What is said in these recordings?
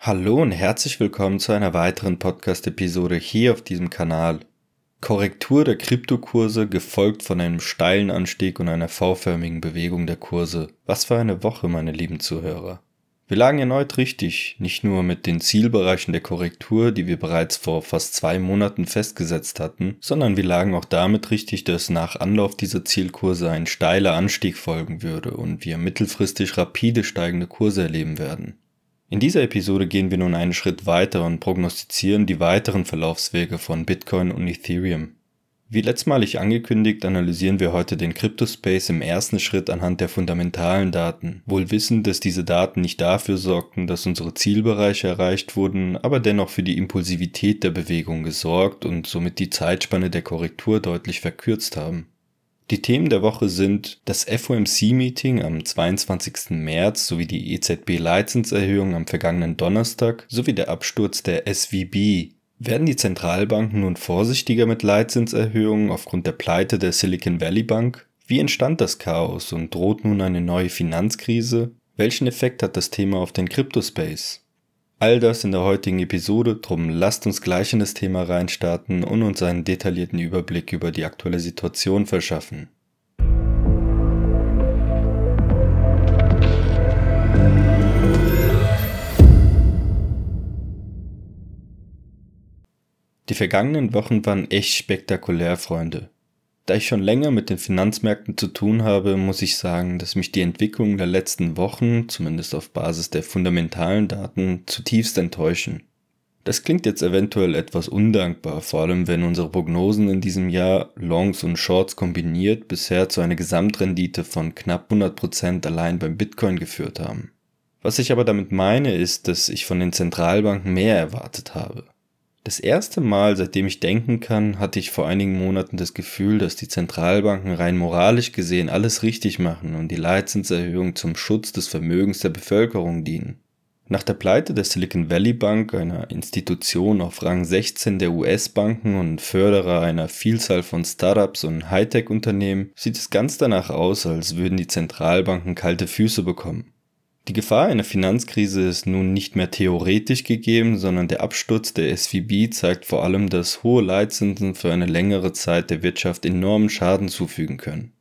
Hallo und herzlich willkommen zu einer weiteren Podcast-Episode hier auf diesem Kanal. Korrektur der Kryptokurse gefolgt von einem steilen Anstieg und einer V-förmigen Bewegung der Kurse. Was für eine Woche, meine lieben Zuhörer. Wir lagen erneut richtig, nicht nur mit den Zielbereichen der Korrektur, die wir bereits vor fast zwei Monaten festgesetzt hatten, sondern wir lagen auch damit richtig, dass nach Anlauf dieser Zielkurse ein steiler Anstieg folgen würde und wir mittelfristig rapide steigende Kurse erleben werden. In dieser Episode gehen wir nun einen Schritt weiter und prognostizieren die weiteren Verlaufswege von Bitcoin und Ethereum. Wie letztmalig angekündigt, analysieren wir heute den Cryptospace im ersten Schritt anhand der fundamentalen Daten, wohl wissend, dass diese Daten nicht dafür sorgten, dass unsere Zielbereiche erreicht wurden, aber dennoch für die Impulsivität der Bewegung gesorgt und somit die Zeitspanne der Korrektur deutlich verkürzt haben. Die Themen der Woche sind das FOMC-Meeting am 22. März sowie die EZB-Leitzinserhöhung am vergangenen Donnerstag sowie der Absturz der SVB. Werden die Zentralbanken nun vorsichtiger mit Leitzinserhöhungen aufgrund der Pleite der Silicon Valley Bank? Wie entstand das Chaos und droht nun eine neue Finanzkrise? Welchen Effekt hat das Thema auf den Cryptospace? All das in der heutigen Episode, drum lasst uns gleich in das Thema reinstarten und uns einen detaillierten Überblick über die aktuelle Situation verschaffen. Die vergangenen Wochen waren echt spektakulär, Freunde. Da ich schon länger mit den Finanzmärkten zu tun habe, muss ich sagen, dass mich die Entwicklung der letzten Wochen, zumindest auf Basis der fundamentalen Daten, zutiefst enttäuschen. Das klingt jetzt eventuell etwas undankbar, vor allem wenn unsere Prognosen in diesem Jahr Longs und Shorts kombiniert bisher zu einer Gesamtrendite von knapp 100% allein beim Bitcoin geführt haben. Was ich aber damit meine, ist, dass ich von den Zentralbanken mehr erwartet habe. Das erste Mal, seitdem ich denken kann, hatte ich vor einigen Monaten das Gefühl, dass die Zentralbanken rein moralisch gesehen alles richtig machen und die Leitzinserhöhung zum Schutz des Vermögens der Bevölkerung dienen. Nach der Pleite der Silicon Valley Bank, einer Institution auf Rang 16 der US-Banken und Förderer einer Vielzahl von Startups und Hightech-Unternehmen, sieht es ganz danach aus, als würden die Zentralbanken kalte Füße bekommen. Die Gefahr einer Finanzkrise ist nun nicht mehr theoretisch gegeben, sondern der Absturz der SVB zeigt vor allem, dass hohe Leitzinsen für eine längere Zeit der Wirtschaft enormen Schaden zufügen können.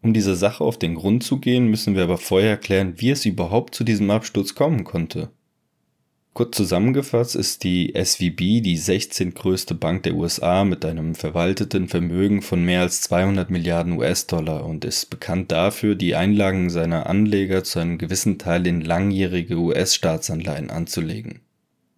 Um dieser Sache auf den Grund zu gehen, müssen wir aber vorher klären, wie es überhaupt zu diesem Absturz kommen konnte. Kurz zusammengefasst ist die SVB die 16. größte Bank der USA mit einem verwalteten Vermögen von mehr als 200 Milliarden US-Dollar und ist bekannt dafür, die Einlagen seiner Anleger zu einem gewissen Teil in langjährige US-Staatsanleihen anzulegen.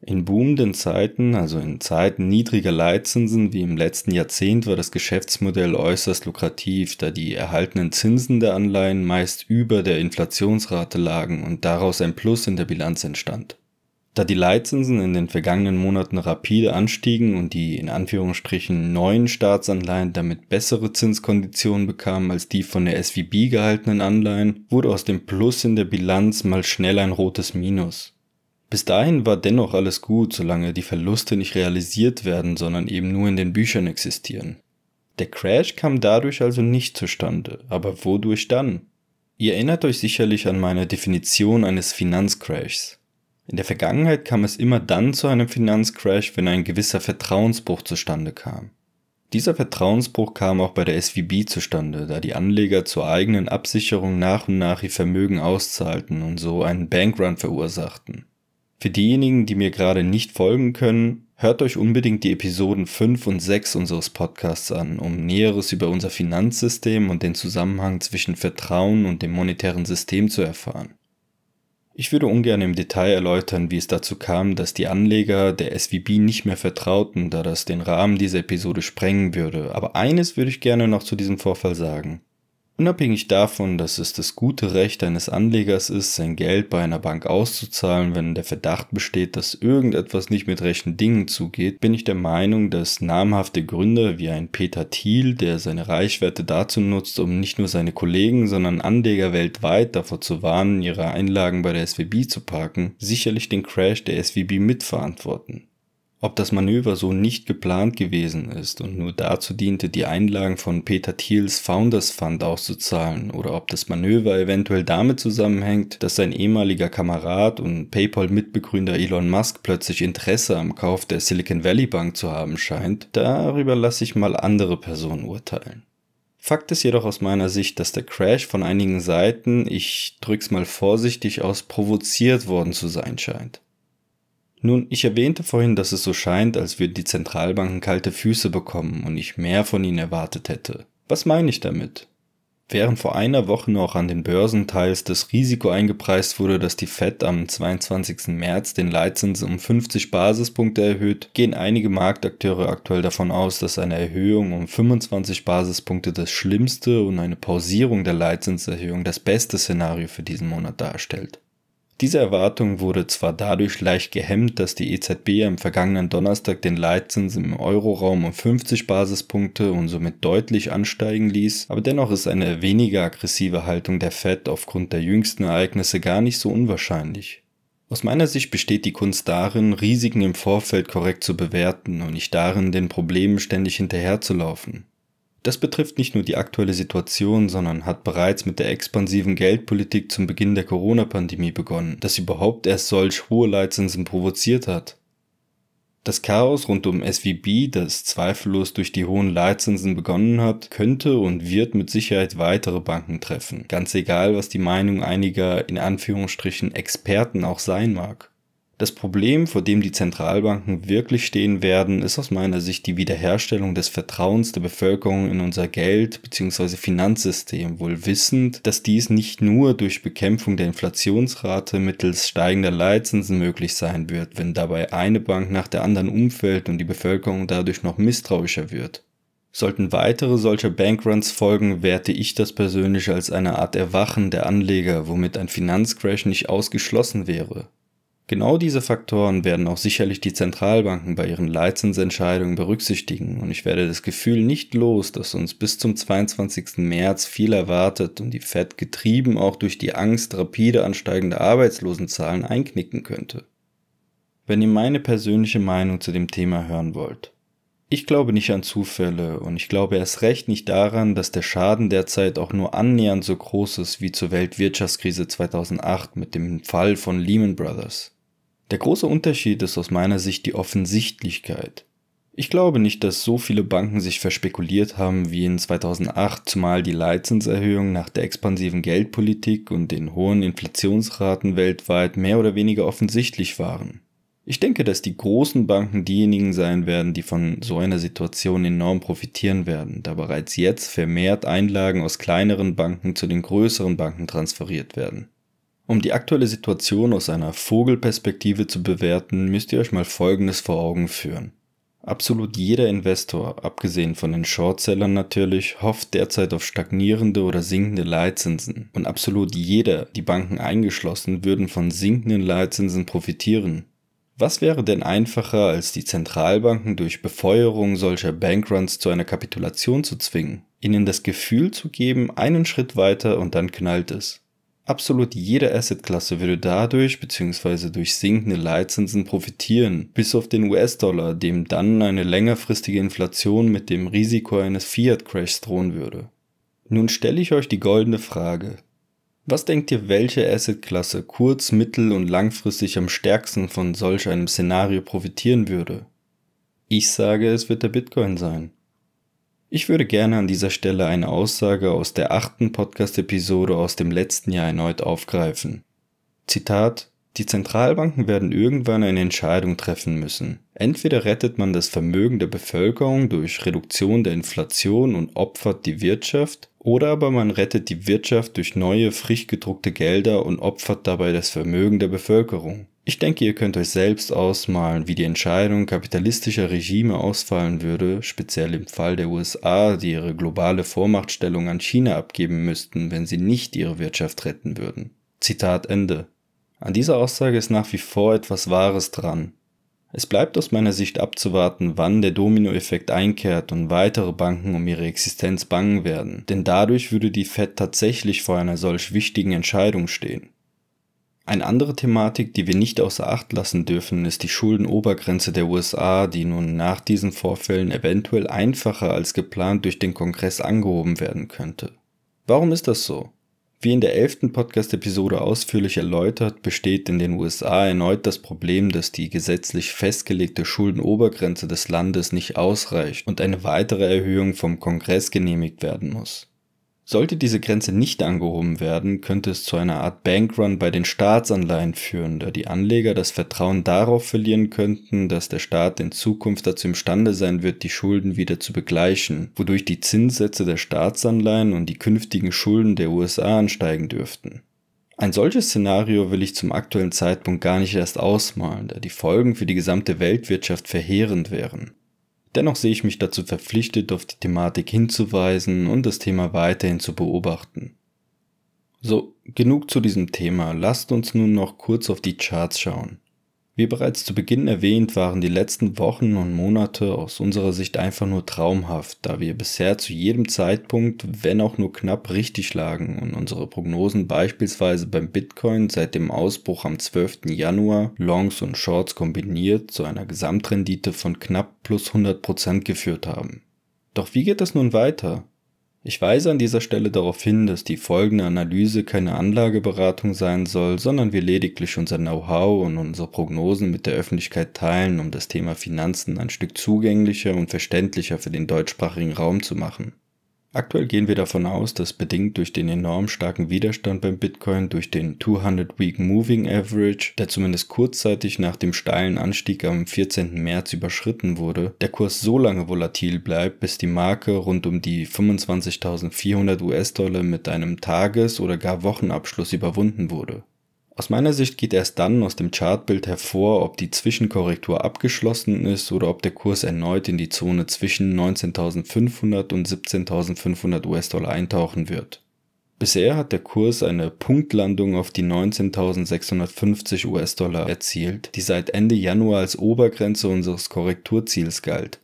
In boomenden Zeiten, also in Zeiten niedriger Leitzinsen wie im letzten Jahrzehnt, war das Geschäftsmodell äußerst lukrativ, da die erhaltenen Zinsen der Anleihen meist über der Inflationsrate lagen und daraus ein Plus in der Bilanz entstand. Da die Leitzinsen in den vergangenen Monaten rapide anstiegen und die in Anführungsstrichen neuen Staatsanleihen damit bessere Zinskonditionen bekamen als die von der SVB gehaltenen Anleihen, wurde aus dem Plus in der Bilanz mal schnell ein rotes Minus. Bis dahin war dennoch alles gut, solange die Verluste nicht realisiert werden, sondern eben nur in den Büchern existieren. Der Crash kam dadurch also nicht zustande, aber wodurch dann? Ihr erinnert euch sicherlich an meine Definition eines Finanzcrashs. In der Vergangenheit kam es immer dann zu einem Finanzcrash, wenn ein gewisser Vertrauensbruch zustande kam. Dieser Vertrauensbruch kam auch bei der SVB zustande, da die Anleger zur eigenen Absicherung nach und nach ihr Vermögen auszahlten und so einen Bankrun verursachten. Für diejenigen, die mir gerade nicht folgen können, hört euch unbedingt die Episoden 5 und 6 unseres Podcasts an, um Näheres über unser Finanzsystem und den Zusammenhang zwischen Vertrauen und dem monetären System zu erfahren. Ich würde ungern im Detail erläutern, wie es dazu kam, dass die Anleger der SVB nicht mehr vertrauten, da das den Rahmen dieser Episode sprengen würde, aber eines würde ich gerne noch zu diesem Vorfall sagen. Unabhängig davon, dass es das gute Recht eines Anlegers ist, sein Geld bei einer Bank auszuzahlen, wenn der Verdacht besteht, dass irgendetwas nicht mit rechten Dingen zugeht, bin ich der Meinung, dass namhafte Gründer wie ein Peter Thiel, der seine Reichweite dazu nutzt, um nicht nur seine Kollegen, sondern Anleger weltweit davor zu warnen, ihre Einlagen bei der SWB zu parken, sicherlich den Crash der SWB mitverantworten. Ob das Manöver so nicht geplant gewesen ist und nur dazu diente, die Einlagen von Peter Thiels Founders Fund auszuzahlen, oder ob das Manöver eventuell damit zusammenhängt, dass sein ehemaliger Kamerad und PayPal-Mitbegründer Elon Musk plötzlich Interesse am Kauf der Silicon Valley Bank zu haben scheint, darüber lasse ich mal andere Personen urteilen. Fakt ist jedoch aus meiner Sicht, dass der Crash von einigen Seiten, ich drück's mal vorsichtig aus, provoziert worden zu sein scheint. Nun, ich erwähnte vorhin, dass es so scheint, als würden die Zentralbanken kalte Füße bekommen und ich mehr von ihnen erwartet hätte. Was meine ich damit? Während vor einer Woche noch an den Börsen teils das Risiko eingepreist wurde, dass die Fed am 22. März den Leitzins um 50 Basispunkte erhöht, gehen einige Marktakteure aktuell davon aus, dass eine Erhöhung um 25 Basispunkte das schlimmste und eine Pausierung der Leitzinserhöhung das beste Szenario für diesen Monat darstellt. Diese Erwartung wurde zwar dadurch leicht gehemmt, dass die EZB am vergangenen Donnerstag den Leitzins im Euroraum um 50 Basispunkte und somit deutlich ansteigen ließ, aber dennoch ist eine weniger aggressive Haltung der Fed aufgrund der jüngsten Ereignisse gar nicht so unwahrscheinlich. Aus meiner Sicht besteht die Kunst darin, Risiken im Vorfeld korrekt zu bewerten und nicht darin, den Problemen ständig hinterherzulaufen. Das betrifft nicht nur die aktuelle Situation, sondern hat bereits mit der expansiven Geldpolitik zum Beginn der Corona-Pandemie begonnen, das überhaupt erst solch hohe Leitzinsen provoziert hat. Das Chaos rund um SVB, das zweifellos durch die hohen Leitzinsen begonnen hat, könnte und wird mit Sicherheit weitere Banken treffen, ganz egal, was die Meinung einiger in Anführungsstrichen Experten auch sein mag. Das Problem, vor dem die Zentralbanken wirklich stehen werden, ist aus meiner Sicht die Wiederherstellung des Vertrauens der Bevölkerung in unser Geld bzw. Finanzsystem, wohl wissend, dass dies nicht nur durch Bekämpfung der Inflationsrate mittels steigender Leitzinsen möglich sein wird, wenn dabei eine Bank nach der anderen umfällt und die Bevölkerung dadurch noch misstrauischer wird. Sollten weitere solcher Bankruns folgen, werte ich das persönlich als eine Art Erwachen der Anleger, womit ein Finanzcrash nicht ausgeschlossen wäre. Genau diese Faktoren werden auch sicherlich die Zentralbanken bei ihren Leitzinsentscheidungen berücksichtigen und ich werde das Gefühl nicht los, dass uns bis zum 22. März viel erwartet und die Fed getrieben auch durch die Angst rapide ansteigender Arbeitslosenzahlen einknicken könnte. Wenn ihr meine persönliche Meinung zu dem Thema hören wollt. Ich glaube nicht an Zufälle und ich glaube erst recht nicht daran, dass der Schaden derzeit auch nur annähernd so groß ist wie zur Weltwirtschaftskrise 2008 mit dem Fall von Lehman Brothers. Der große Unterschied ist aus meiner Sicht die Offensichtlichkeit. Ich glaube nicht, dass so viele Banken sich verspekuliert haben wie in 2008, zumal die Leitzinserhöhung nach der expansiven Geldpolitik und den hohen Inflationsraten weltweit mehr oder weniger offensichtlich waren. Ich denke, dass die großen Banken diejenigen sein werden, die von so einer Situation enorm profitieren werden, da bereits jetzt vermehrt Einlagen aus kleineren Banken zu den größeren Banken transferiert werden. Um die aktuelle Situation aus einer Vogelperspektive zu bewerten, müsst ihr euch mal Folgendes vor Augen führen. Absolut jeder Investor, abgesehen von den Shortsellern natürlich, hofft derzeit auf stagnierende oder sinkende Leitzinsen. Und absolut jeder, die Banken eingeschlossen, würden von sinkenden Leitzinsen profitieren. Was wäre denn einfacher, als die Zentralbanken durch Befeuerung solcher Bankruns zu einer Kapitulation zu zwingen? Ihnen das Gefühl zu geben, einen Schritt weiter und dann knallt es. Absolut jede Assetklasse würde dadurch bzw. durch sinkende Leitzinsen profitieren, bis auf den US-Dollar, dem dann eine längerfristige Inflation mit dem Risiko eines Fiat-Crashs drohen würde. Nun stelle ich euch die goldene Frage. Was denkt ihr, welche Assetklasse kurz-, mittel- und langfristig am stärksten von solch einem Szenario profitieren würde? Ich sage, es wird der Bitcoin sein. Ich würde gerne an dieser Stelle eine Aussage aus der achten Podcast-Episode aus dem letzten Jahr erneut aufgreifen. Zitat Die Zentralbanken werden irgendwann eine Entscheidung treffen müssen. Entweder rettet man das Vermögen der Bevölkerung durch Reduktion der Inflation und opfert die Wirtschaft, oder aber man rettet die Wirtschaft durch neue, frisch gedruckte Gelder und opfert dabei das Vermögen der Bevölkerung. Ich denke, ihr könnt euch selbst ausmalen, wie die Entscheidung kapitalistischer Regime ausfallen würde, speziell im Fall der USA, die ihre globale Vormachtstellung an China abgeben müssten, wenn sie nicht ihre Wirtschaft retten würden. Zitat Ende. An dieser Aussage ist nach wie vor etwas Wahres dran. Es bleibt aus meiner Sicht abzuwarten, wann der Dominoeffekt einkehrt und weitere Banken um ihre Existenz bangen werden, denn dadurch würde die Fed tatsächlich vor einer solch wichtigen Entscheidung stehen. Eine andere Thematik, die wir nicht außer Acht lassen dürfen, ist die Schuldenobergrenze der USA, die nun nach diesen Vorfällen eventuell einfacher als geplant durch den Kongress angehoben werden könnte. Warum ist das so? Wie in der elften Podcast-Episode ausführlich erläutert, besteht in den USA erneut das Problem, dass die gesetzlich festgelegte Schuldenobergrenze des Landes nicht ausreicht und eine weitere Erhöhung vom Kongress genehmigt werden muss. Sollte diese Grenze nicht angehoben werden, könnte es zu einer Art Bankrun bei den Staatsanleihen führen, da die Anleger das Vertrauen darauf verlieren könnten, dass der Staat in Zukunft dazu imstande sein wird, die Schulden wieder zu begleichen, wodurch die Zinssätze der Staatsanleihen und die künftigen Schulden der USA ansteigen dürften. Ein solches Szenario will ich zum aktuellen Zeitpunkt gar nicht erst ausmalen, da die Folgen für die gesamte Weltwirtschaft verheerend wären. Dennoch sehe ich mich dazu verpflichtet, auf die Thematik hinzuweisen und das Thema weiterhin zu beobachten. So, genug zu diesem Thema, lasst uns nun noch kurz auf die Charts schauen. Wie bereits zu Beginn erwähnt, waren die letzten Wochen und Monate aus unserer Sicht einfach nur traumhaft, da wir bisher zu jedem Zeitpunkt, wenn auch nur knapp, richtig lagen und unsere Prognosen beispielsweise beim Bitcoin seit dem Ausbruch am 12. Januar Longs und Shorts kombiniert zu einer Gesamtrendite von knapp plus 100% geführt haben. Doch wie geht das nun weiter? Ich weise an dieser Stelle darauf hin, dass die folgende Analyse keine Anlageberatung sein soll, sondern wir lediglich unser Know-how und unsere Prognosen mit der Öffentlichkeit teilen, um das Thema Finanzen ein Stück zugänglicher und verständlicher für den deutschsprachigen Raum zu machen. Aktuell gehen wir davon aus, dass bedingt durch den enorm starken Widerstand beim Bitcoin durch den 200-Week Moving Average, der zumindest kurzzeitig nach dem steilen Anstieg am 14. März überschritten wurde, der Kurs so lange volatil bleibt, bis die Marke rund um die 25.400 US-Dollar mit einem Tages- oder gar Wochenabschluss überwunden wurde. Aus meiner Sicht geht erst dann aus dem Chartbild hervor, ob die Zwischenkorrektur abgeschlossen ist oder ob der Kurs erneut in die Zone zwischen 19.500 und 17.500 US-Dollar eintauchen wird. Bisher hat der Kurs eine Punktlandung auf die 19.650 US-Dollar erzielt, die seit Ende Januar als Obergrenze unseres Korrekturziels galt.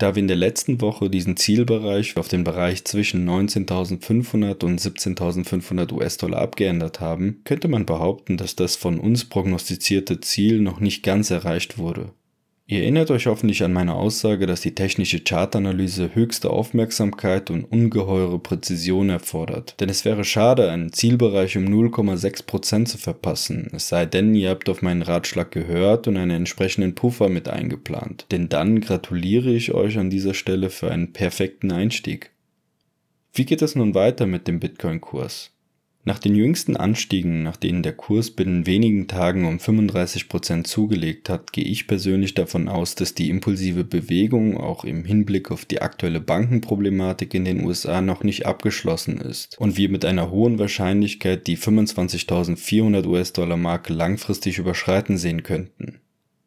Da wir in der letzten Woche diesen Zielbereich auf den Bereich zwischen 19.500 und 17.500 US-Dollar abgeändert haben, könnte man behaupten, dass das von uns prognostizierte Ziel noch nicht ganz erreicht wurde. Ihr erinnert euch hoffentlich an meine Aussage, dass die technische Chartanalyse höchste Aufmerksamkeit und ungeheure Präzision erfordert. Denn es wäre schade, einen Zielbereich um 0,6% zu verpassen, es sei denn, ihr habt auf meinen Ratschlag gehört und einen entsprechenden Puffer mit eingeplant. Denn dann gratuliere ich euch an dieser Stelle für einen perfekten Einstieg. Wie geht es nun weiter mit dem Bitcoin-Kurs? Nach den jüngsten Anstiegen, nach denen der Kurs binnen wenigen Tagen um 35% zugelegt hat, gehe ich persönlich davon aus, dass die impulsive Bewegung auch im Hinblick auf die aktuelle Bankenproblematik in den USA noch nicht abgeschlossen ist und wir mit einer hohen Wahrscheinlichkeit die 25.400 US-Dollar Marke langfristig überschreiten sehen könnten.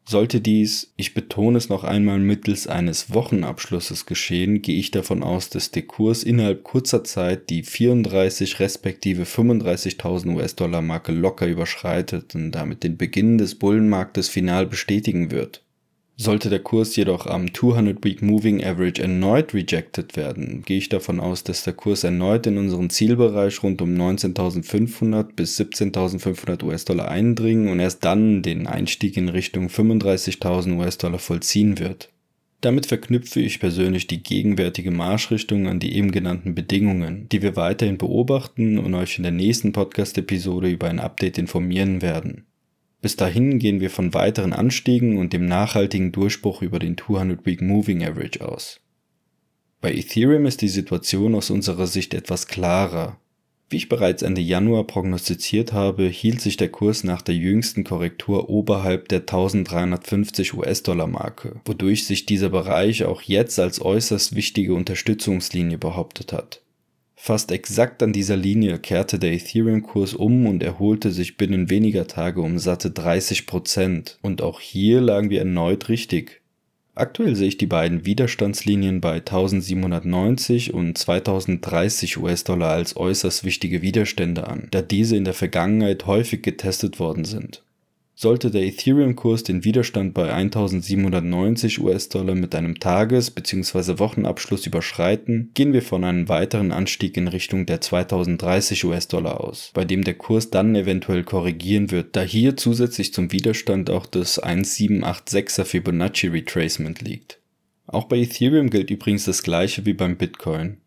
Sollte dies, ich betone es noch einmal, mittels eines Wochenabschlusses geschehen, gehe ich davon aus, dass der Kurs innerhalb kurzer Zeit die 34 respektive 35.000 US-Dollar Marke locker überschreitet und damit den Beginn des Bullenmarktes final bestätigen wird. Sollte der Kurs jedoch am 200-Week Moving Average erneut rejected werden, gehe ich davon aus, dass der Kurs erneut in unseren Zielbereich rund um 19.500 bis 17.500 US-Dollar eindringen und erst dann den Einstieg in Richtung 35.000 US-Dollar vollziehen wird. Damit verknüpfe ich persönlich die gegenwärtige Marschrichtung an die eben genannten Bedingungen, die wir weiterhin beobachten und euch in der nächsten Podcast-Episode über ein Update informieren werden. Bis dahin gehen wir von weiteren Anstiegen und dem nachhaltigen Durchbruch über den 200-Week Moving Average aus. Bei Ethereum ist die Situation aus unserer Sicht etwas klarer. Wie ich bereits Ende Januar prognostiziert habe, hielt sich der Kurs nach der jüngsten Korrektur oberhalb der 1350 US-Dollar Marke, wodurch sich dieser Bereich auch jetzt als äußerst wichtige Unterstützungslinie behauptet hat. Fast exakt an dieser Linie kehrte der Ethereum-Kurs um und erholte sich binnen weniger Tage um satte 30%. Und auch hier lagen wir erneut richtig. Aktuell sehe ich die beiden Widerstandslinien bei 1790 und 2030 US-Dollar als äußerst wichtige Widerstände an, da diese in der Vergangenheit häufig getestet worden sind. Sollte der Ethereum-Kurs den Widerstand bei 1790 US-Dollar mit einem Tages- bzw. Wochenabschluss überschreiten, gehen wir von einem weiteren Anstieg in Richtung der 2030 US-Dollar aus, bei dem der Kurs dann eventuell korrigieren wird, da hier zusätzlich zum Widerstand auch das 1786er Fibonacci Retracement liegt. Auch bei Ethereum gilt übrigens das gleiche wie beim Bitcoin.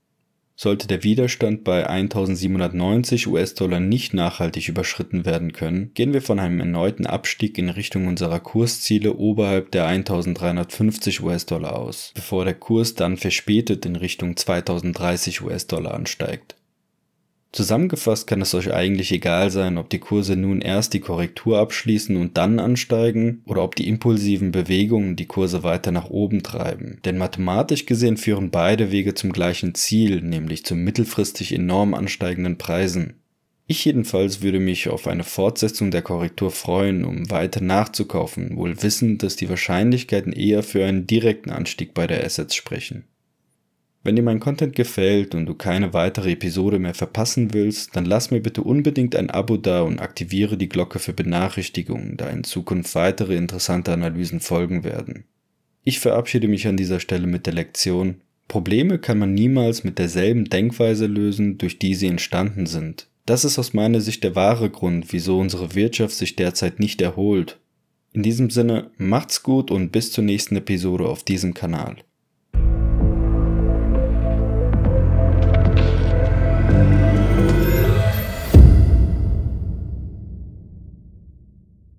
Sollte der Widerstand bei 1790 US-Dollar nicht nachhaltig überschritten werden können, gehen wir von einem erneuten Abstieg in Richtung unserer Kursziele oberhalb der 1350 US-Dollar aus, bevor der Kurs dann verspätet in Richtung 2030 US-Dollar ansteigt. Zusammengefasst kann es euch eigentlich egal sein, ob die Kurse nun erst die Korrektur abschließen und dann ansteigen oder ob die impulsiven Bewegungen die Kurse weiter nach oben treiben. Denn mathematisch gesehen führen beide Wege zum gleichen Ziel, nämlich zu mittelfristig enorm ansteigenden Preisen. Ich jedenfalls würde mich auf eine Fortsetzung der Korrektur freuen, um weiter nachzukaufen, wohl wissend, dass die Wahrscheinlichkeiten eher für einen direkten Anstieg bei der Assets sprechen. Wenn dir mein Content gefällt und du keine weitere Episode mehr verpassen willst, dann lass mir bitte unbedingt ein Abo da und aktiviere die Glocke für Benachrichtigungen, da in Zukunft weitere interessante Analysen folgen werden. Ich verabschiede mich an dieser Stelle mit der Lektion, Probleme kann man niemals mit derselben Denkweise lösen, durch die sie entstanden sind. Das ist aus meiner Sicht der wahre Grund, wieso unsere Wirtschaft sich derzeit nicht erholt. In diesem Sinne, macht's gut und bis zur nächsten Episode auf diesem Kanal.